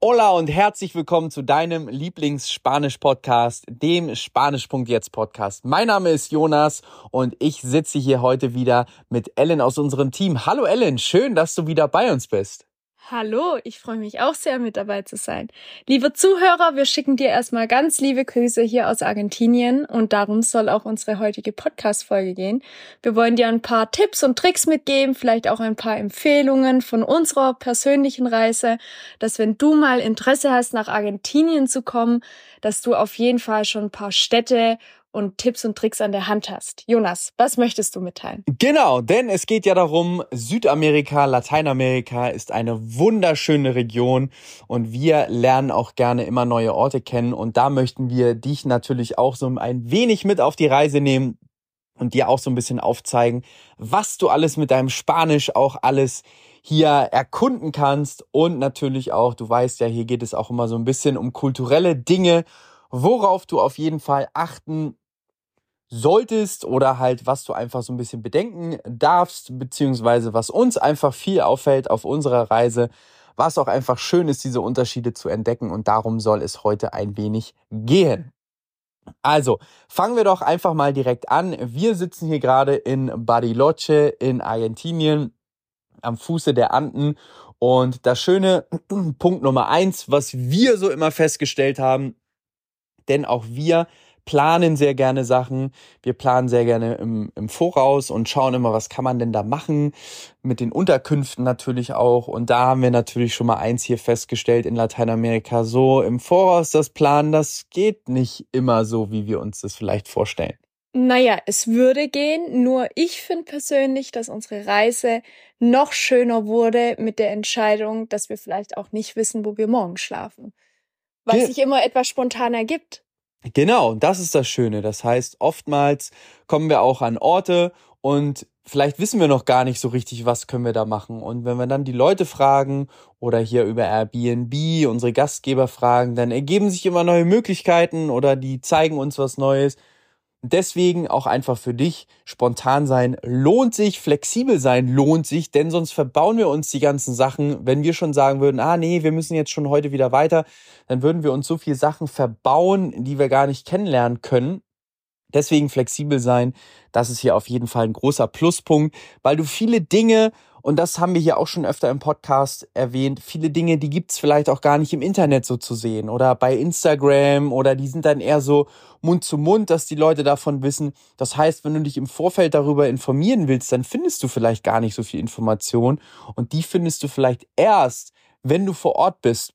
Hola und herzlich willkommen zu deinem Lieblings-Spanisch-Podcast, dem Spanisch.jetzt Podcast. Mein Name ist Jonas und ich sitze hier heute wieder mit Ellen aus unserem Team. Hallo Ellen, schön, dass du wieder bei uns bist. Hallo, ich freue mich auch sehr mit dabei zu sein. Liebe Zuhörer, wir schicken dir erstmal ganz liebe Grüße hier aus Argentinien und darum soll auch unsere heutige Podcast-Folge gehen. Wir wollen dir ein paar Tipps und Tricks mitgeben, vielleicht auch ein paar Empfehlungen von unserer persönlichen Reise, dass wenn du mal Interesse hast, nach Argentinien zu kommen, dass du auf jeden Fall schon ein paar Städte und Tipps und Tricks an der Hand hast. Jonas, was möchtest du mitteilen? Genau, denn es geht ja darum, Südamerika, Lateinamerika ist eine wunderschöne Region und wir lernen auch gerne immer neue Orte kennen und da möchten wir dich natürlich auch so ein wenig mit auf die Reise nehmen und dir auch so ein bisschen aufzeigen, was du alles mit deinem Spanisch auch alles hier erkunden kannst und natürlich auch, du weißt ja, hier geht es auch immer so ein bisschen um kulturelle Dinge worauf du auf jeden Fall achten solltest oder halt was du einfach so ein bisschen bedenken darfst, beziehungsweise was uns einfach viel auffällt auf unserer Reise, was auch einfach schön ist, diese Unterschiede zu entdecken und darum soll es heute ein wenig gehen. Also, fangen wir doch einfach mal direkt an. Wir sitzen hier gerade in Bariloche in Argentinien am Fuße der Anden und das schöne Punkt Nummer eins, was wir so immer festgestellt haben, denn auch wir planen sehr gerne Sachen. Wir planen sehr gerne im, im Voraus und schauen immer, was kann man denn da machen. Mit den Unterkünften natürlich auch. Und da haben wir natürlich schon mal eins hier festgestellt in Lateinamerika. So im Voraus das Planen, das geht nicht immer so, wie wir uns das vielleicht vorstellen. Naja, es würde gehen, nur ich finde persönlich, dass unsere Reise noch schöner wurde mit der Entscheidung, dass wir vielleicht auch nicht wissen, wo wir morgen schlafen. Weil Ge sich immer etwas spontan ergibt. Genau, das ist das Schöne. Das heißt, oftmals kommen wir auch an Orte und vielleicht wissen wir noch gar nicht so richtig, was können wir da machen. Und wenn wir dann die Leute fragen oder hier über Airbnb unsere Gastgeber fragen, dann ergeben sich immer neue Möglichkeiten oder die zeigen uns was Neues. Deswegen auch einfach für dich spontan sein lohnt sich, flexibel sein lohnt sich, denn sonst verbauen wir uns die ganzen Sachen. Wenn wir schon sagen würden, ah nee, wir müssen jetzt schon heute wieder weiter, dann würden wir uns so viele Sachen verbauen, die wir gar nicht kennenlernen können. Deswegen flexibel sein, das ist hier auf jeden Fall ein großer Pluspunkt, weil du viele Dinge und das haben wir hier auch schon öfter im Podcast erwähnt. Viele Dinge, die gibt's vielleicht auch gar nicht im Internet so zu sehen oder bei Instagram oder die sind dann eher so Mund zu Mund, dass die Leute davon wissen. Das heißt, wenn du dich im Vorfeld darüber informieren willst, dann findest du vielleicht gar nicht so viel Information und die findest du vielleicht erst, wenn du vor Ort bist.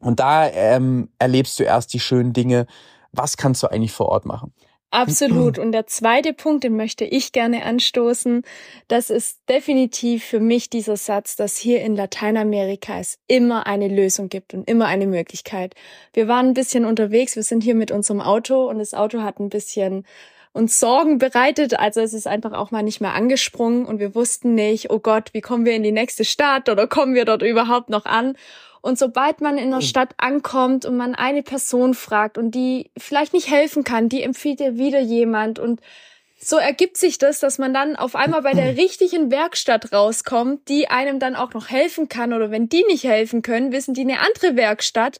Und da ähm, erlebst du erst die schönen Dinge. Was kannst du eigentlich vor Ort machen? Absolut. Und der zweite Punkt, den möchte ich gerne anstoßen, das ist definitiv für mich dieser Satz, dass hier in Lateinamerika es immer eine Lösung gibt und immer eine Möglichkeit. Wir waren ein bisschen unterwegs, wir sind hier mit unserem Auto und das Auto hat ein bisschen uns Sorgen bereitet. Also es ist einfach auch mal nicht mehr angesprungen und wir wussten nicht, oh Gott, wie kommen wir in die nächste Stadt oder kommen wir dort überhaupt noch an? Und sobald man in der Stadt ankommt und man eine Person fragt und die vielleicht nicht helfen kann, die empfiehlt dir wieder jemand und so ergibt sich das, dass man dann auf einmal bei der richtigen Werkstatt rauskommt, die einem dann auch noch helfen kann oder wenn die nicht helfen können, wissen die eine andere Werkstatt,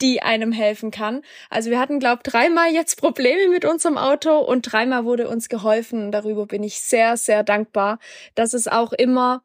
die einem helfen kann. Also wir hatten, glaube dreimal jetzt Probleme mit unserem Auto und dreimal wurde uns geholfen. Und darüber bin ich sehr, sehr dankbar, dass es auch immer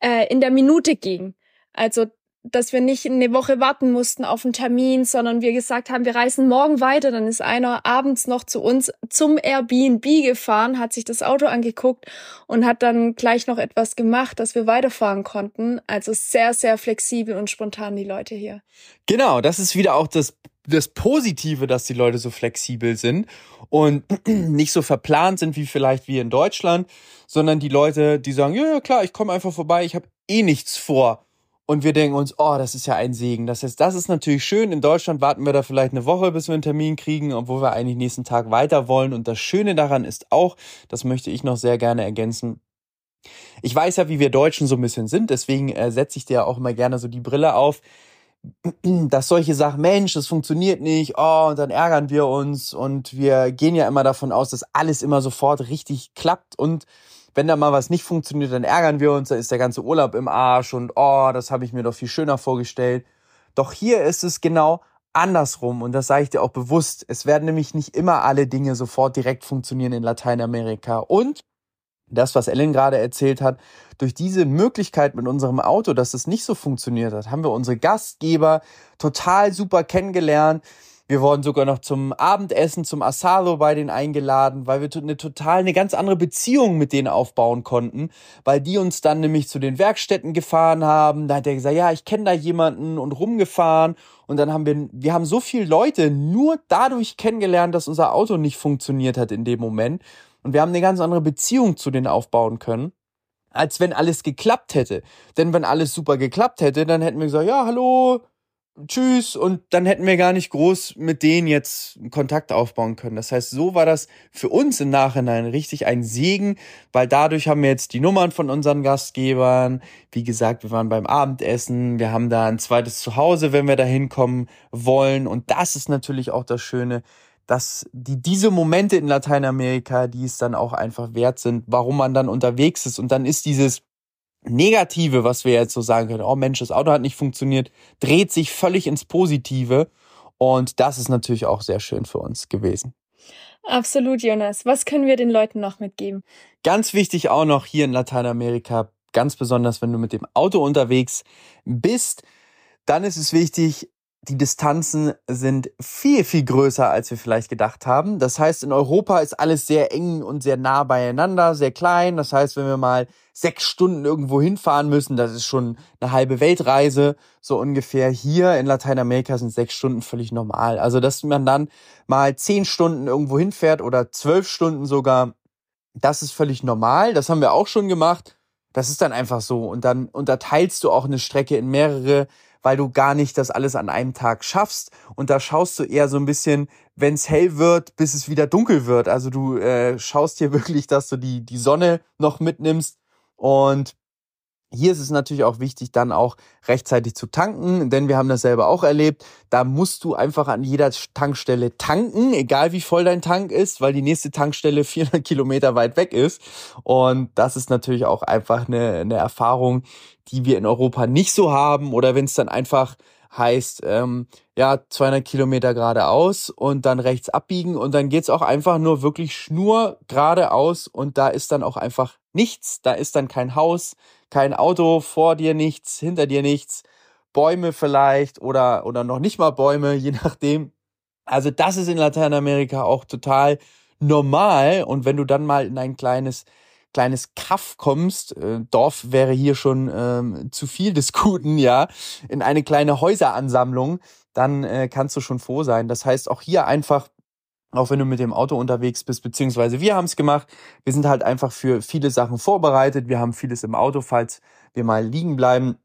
äh, in der Minute ging. Also dass wir nicht eine Woche warten mussten auf einen Termin, sondern wir gesagt haben, wir reisen morgen weiter. Dann ist einer abends noch zu uns zum Airbnb gefahren, hat sich das Auto angeguckt und hat dann gleich noch etwas gemacht, dass wir weiterfahren konnten. Also sehr, sehr flexibel und spontan die Leute hier. Genau, das ist wieder auch das das Positive, dass die Leute so flexibel sind und nicht so verplant sind wie vielleicht wie in Deutschland, sondern die Leute, die sagen, ja, ja klar, ich komme einfach vorbei, ich habe eh nichts vor und wir denken uns, oh, das ist ja ein Segen. Das heißt, das ist natürlich schön. In Deutschland warten wir da vielleicht eine Woche, bis wir einen Termin kriegen, obwohl wir eigentlich nächsten Tag weiter wollen. Und das Schöne daran ist auch, das möchte ich noch sehr gerne ergänzen, ich weiß ja, wie wir Deutschen so ein bisschen sind, deswegen äh, setze ich dir auch immer gerne so die Brille auf, dass solche Sachen, Mensch, das funktioniert nicht, oh, und dann ärgern wir uns und wir gehen ja immer davon aus, dass alles immer sofort richtig klappt und wenn da mal was nicht funktioniert, dann ärgern wir uns, dann ist der ganze Urlaub im Arsch und oh, das habe ich mir doch viel schöner vorgestellt. Doch hier ist es genau andersrum und das sage ich dir auch bewusst. Es werden nämlich nicht immer alle Dinge sofort direkt funktionieren in Lateinamerika und das, was Ellen gerade erzählt hat, durch diese Möglichkeit mit unserem Auto, dass es nicht so funktioniert hat, haben wir unsere Gastgeber total super kennengelernt. Wir wurden sogar noch zum Abendessen, zum Asado bei denen eingeladen, weil wir eine total eine ganz andere Beziehung mit denen aufbauen konnten, weil die uns dann nämlich zu den Werkstätten gefahren haben. Da hat er gesagt, ja, ich kenne da jemanden und rumgefahren. Und dann haben wir, wir haben so viele Leute nur dadurch kennengelernt, dass unser Auto nicht funktioniert hat in dem Moment. Und wir haben eine ganz andere Beziehung zu denen aufbauen können als wenn alles geklappt hätte. Denn wenn alles super geklappt hätte, dann hätten wir gesagt, ja, hallo, tschüss und dann hätten wir gar nicht groß mit denen jetzt Kontakt aufbauen können. Das heißt, so war das für uns im Nachhinein richtig ein Segen, weil dadurch haben wir jetzt die Nummern von unseren Gastgebern. Wie gesagt, wir waren beim Abendessen, wir haben da ein zweites Zuhause, wenn wir da hinkommen wollen und das ist natürlich auch das Schöne, dass die diese Momente in Lateinamerika, die es dann auch einfach wert sind, warum man dann unterwegs ist und dann ist dieses Negative, was wir jetzt so sagen können, oh Mensch, das Auto hat nicht funktioniert, dreht sich völlig ins Positive. Und das ist natürlich auch sehr schön für uns gewesen. Absolut, Jonas. Was können wir den Leuten noch mitgeben? Ganz wichtig auch noch hier in Lateinamerika, ganz besonders wenn du mit dem Auto unterwegs bist, dann ist es wichtig, die Distanzen sind viel, viel größer, als wir vielleicht gedacht haben. Das heißt, in Europa ist alles sehr eng und sehr nah beieinander, sehr klein. Das heißt, wenn wir mal sechs Stunden irgendwo hinfahren müssen, das ist schon eine halbe Weltreise, so ungefähr. Hier in Lateinamerika sind sechs Stunden völlig normal. Also, dass man dann mal zehn Stunden irgendwo hinfährt oder zwölf Stunden sogar, das ist völlig normal. Das haben wir auch schon gemacht. Das ist dann einfach so. Und dann unterteilst du auch eine Strecke in mehrere weil du gar nicht das alles an einem Tag schaffst. Und da schaust du eher so ein bisschen, wenn es hell wird, bis es wieder dunkel wird. Also du äh, schaust hier wirklich, dass du die, die Sonne noch mitnimmst. Und hier ist es natürlich auch wichtig, dann auch rechtzeitig zu tanken, denn wir haben das selber auch erlebt. Da musst du einfach an jeder Tankstelle tanken, egal wie voll dein Tank ist, weil die nächste Tankstelle 400 Kilometer weit weg ist. Und das ist natürlich auch einfach eine, eine Erfahrung, die wir in Europa nicht so haben. Oder wenn es dann einfach heißt, ähm, ja, 200 Kilometer geradeaus und dann rechts abbiegen und dann geht's auch einfach nur wirklich schnur geradeaus und da ist dann auch einfach nichts. Da ist dann kein Haus, kein Auto, vor dir nichts, hinter dir nichts, Bäume vielleicht oder, oder noch nicht mal Bäume, je nachdem. Also das ist in Lateinamerika auch total normal. Und wenn du dann mal in ein kleines, kleines Kaff kommst, äh, Dorf wäre hier schon ähm, zu viel des Guten, ja, in eine kleine Häuseransammlung, dann äh, kannst du schon froh sein. Das heißt, auch hier einfach auch wenn du mit dem Auto unterwegs bist, beziehungsweise wir haben es gemacht. Wir sind halt einfach für viele Sachen vorbereitet. Wir haben vieles im Auto, falls wir mal liegen bleiben.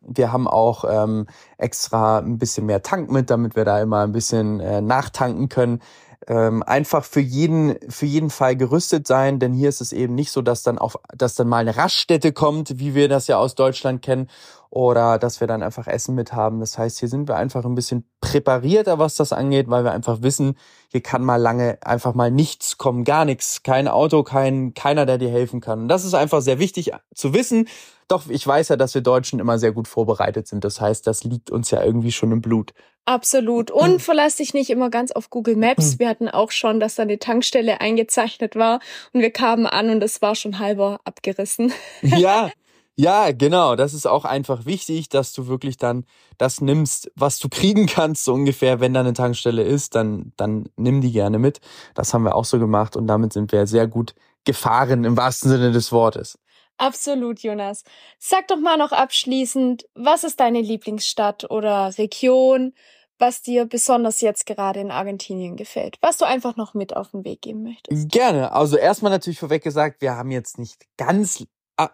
Wir haben auch ähm, extra ein bisschen mehr Tank mit, damit wir da immer ein bisschen äh, nachtanken können ähm, einfach für jeden, für jeden Fall gerüstet sein, denn hier ist es eben nicht so, dass dann auf, dass dann mal eine Raststätte kommt, wie wir das ja aus Deutschland kennen, oder dass wir dann einfach Essen mit haben. Das heißt, hier sind wir einfach ein bisschen präparierter, was das angeht, weil wir einfach wissen, hier kann mal lange einfach mal nichts kommen, gar nichts, kein Auto, kein, keiner, der dir helfen kann. Und das ist einfach sehr wichtig zu wissen. Doch ich weiß ja, dass wir Deutschen immer sehr gut vorbereitet sind. Das heißt, das liegt uns ja irgendwie schon im Blut. Absolut. Und verlass dich nicht immer ganz auf Google Maps. Hm. Wir hatten auch schon, dass da eine Tankstelle eingezeichnet war und wir kamen an und es war schon halber abgerissen. Ja, ja, genau. Das ist auch einfach wichtig, dass du wirklich dann das nimmst, was du kriegen kannst, so ungefähr, wenn da eine Tankstelle ist, dann, dann nimm die gerne mit. Das haben wir auch so gemacht und damit sind wir sehr gut gefahren im wahrsten Sinne des Wortes. Absolut, Jonas. Sag doch mal noch abschließend, was ist deine Lieblingsstadt oder Region? was dir besonders jetzt gerade in Argentinien gefällt, was du einfach noch mit auf den Weg geben möchtest. Gerne. Also erstmal natürlich vorweg gesagt, wir haben jetzt nicht ganz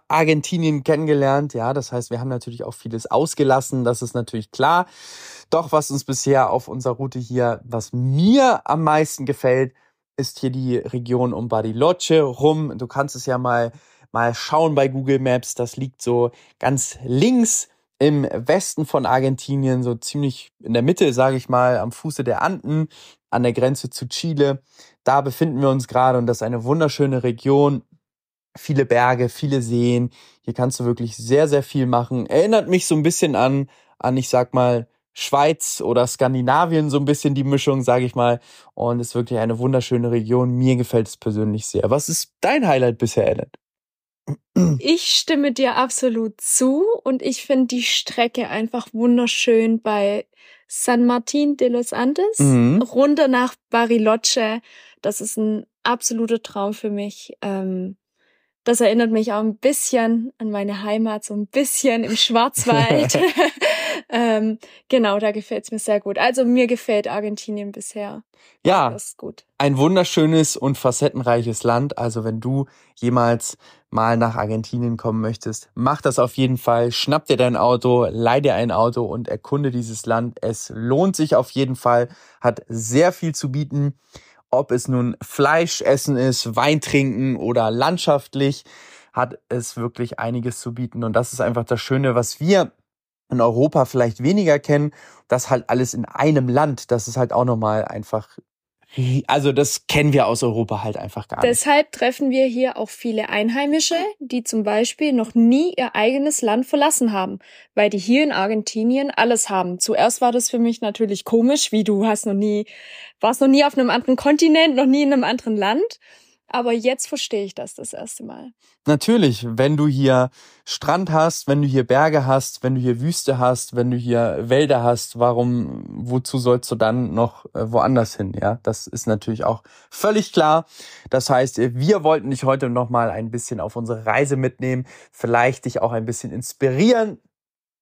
Argentinien kennengelernt. Ja, das heißt, wir haben natürlich auch vieles ausgelassen. Das ist natürlich klar. Doch was uns bisher auf unserer Route hier, was mir am meisten gefällt, ist hier die Region um Bariloche rum. Du kannst es ja mal mal schauen bei Google Maps. Das liegt so ganz links im Westen von Argentinien, so ziemlich in der Mitte, sage ich mal, am Fuße der Anden, an der Grenze zu Chile. Da befinden wir uns gerade und das ist eine wunderschöne Region. Viele Berge, viele Seen. Hier kannst du wirklich sehr, sehr viel machen. Erinnert mich so ein bisschen an, an, ich sag mal, Schweiz oder Skandinavien so ein bisschen die Mischung, sage ich mal. Und ist wirklich eine wunderschöne Region. Mir gefällt es persönlich sehr. Was ist dein Highlight bisher, Ellen? Ich stimme dir absolut zu und ich finde die Strecke einfach wunderschön bei San Martin de los Andes mhm. runter nach Bariloche. Das ist ein absoluter Traum für mich. Ähm, das erinnert mich auch ein bisschen an meine Heimat, so ein bisschen im Schwarzwald. ähm, genau, da gefällt es mir sehr gut. Also mir gefällt Argentinien bisher. Ja, das ist gut. Ein wunderschönes und facettenreiches Land. Also wenn du jemals mal nach Argentinien kommen möchtest, mach das auf jeden Fall. Schnapp dir dein Auto, leih dir ein Auto und erkunde dieses Land. Es lohnt sich auf jeden Fall, hat sehr viel zu bieten ob es nun Fleisch essen ist, Wein trinken oder landschaftlich, hat es wirklich einiges zu bieten. Und das ist einfach das Schöne, was wir in Europa vielleicht weniger kennen, das halt alles in einem Land, das ist halt auch nochmal einfach also das kennen wir aus Europa halt einfach gar nicht. Deshalb treffen wir hier auch viele Einheimische, die zum Beispiel noch nie ihr eigenes Land verlassen haben, weil die hier in Argentinien alles haben. Zuerst war das für mich natürlich komisch, wie du hast noch nie, warst noch nie auf einem anderen Kontinent, noch nie in einem anderen Land. Aber jetzt verstehe ich das das erste Mal. Natürlich, wenn du hier Strand hast, wenn du hier Berge hast, wenn du hier Wüste hast, wenn du hier Wälder hast, warum, wozu sollst du dann noch äh, woanders hin? Ja, das ist natürlich auch völlig klar. Das heißt, wir wollten dich heute nochmal ein bisschen auf unsere Reise mitnehmen, vielleicht dich auch ein bisschen inspirieren.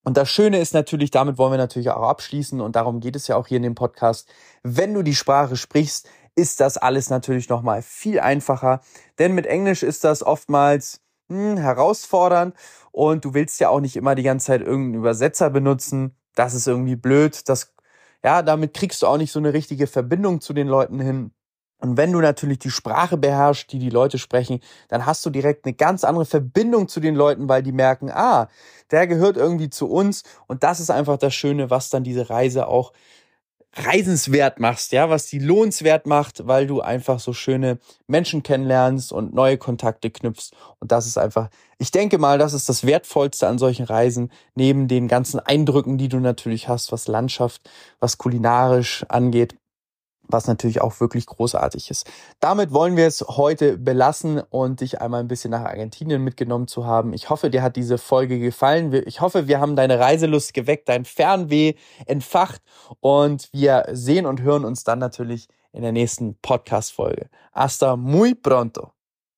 Und das Schöne ist natürlich, damit wollen wir natürlich auch abschließen und darum geht es ja auch hier in dem Podcast. Wenn du die Sprache sprichst, ist das alles natürlich nochmal viel einfacher. Denn mit Englisch ist das oftmals hm, herausfordernd und du willst ja auch nicht immer die ganze Zeit irgendeinen Übersetzer benutzen. Das ist irgendwie blöd. Das, ja, damit kriegst du auch nicht so eine richtige Verbindung zu den Leuten hin. Und wenn du natürlich die Sprache beherrschst, die die Leute sprechen, dann hast du direkt eine ganz andere Verbindung zu den Leuten, weil die merken, ah, der gehört irgendwie zu uns. Und das ist einfach das Schöne, was dann diese Reise auch reisenswert machst, ja, was die lohnenswert macht, weil du einfach so schöne Menschen kennenlernst und neue Kontakte knüpfst. Und das ist einfach, ich denke mal, das ist das Wertvollste an solchen Reisen, neben den ganzen Eindrücken, die du natürlich hast, was Landschaft, was kulinarisch angeht was natürlich auch wirklich großartig ist. Damit wollen wir es heute belassen und dich einmal ein bisschen nach Argentinien mitgenommen zu haben. Ich hoffe, dir hat diese Folge gefallen. Ich hoffe, wir haben deine Reiselust geweckt, dein Fernweh entfacht und wir sehen und hören uns dann natürlich in der nächsten Podcast-Folge. Hasta muy pronto.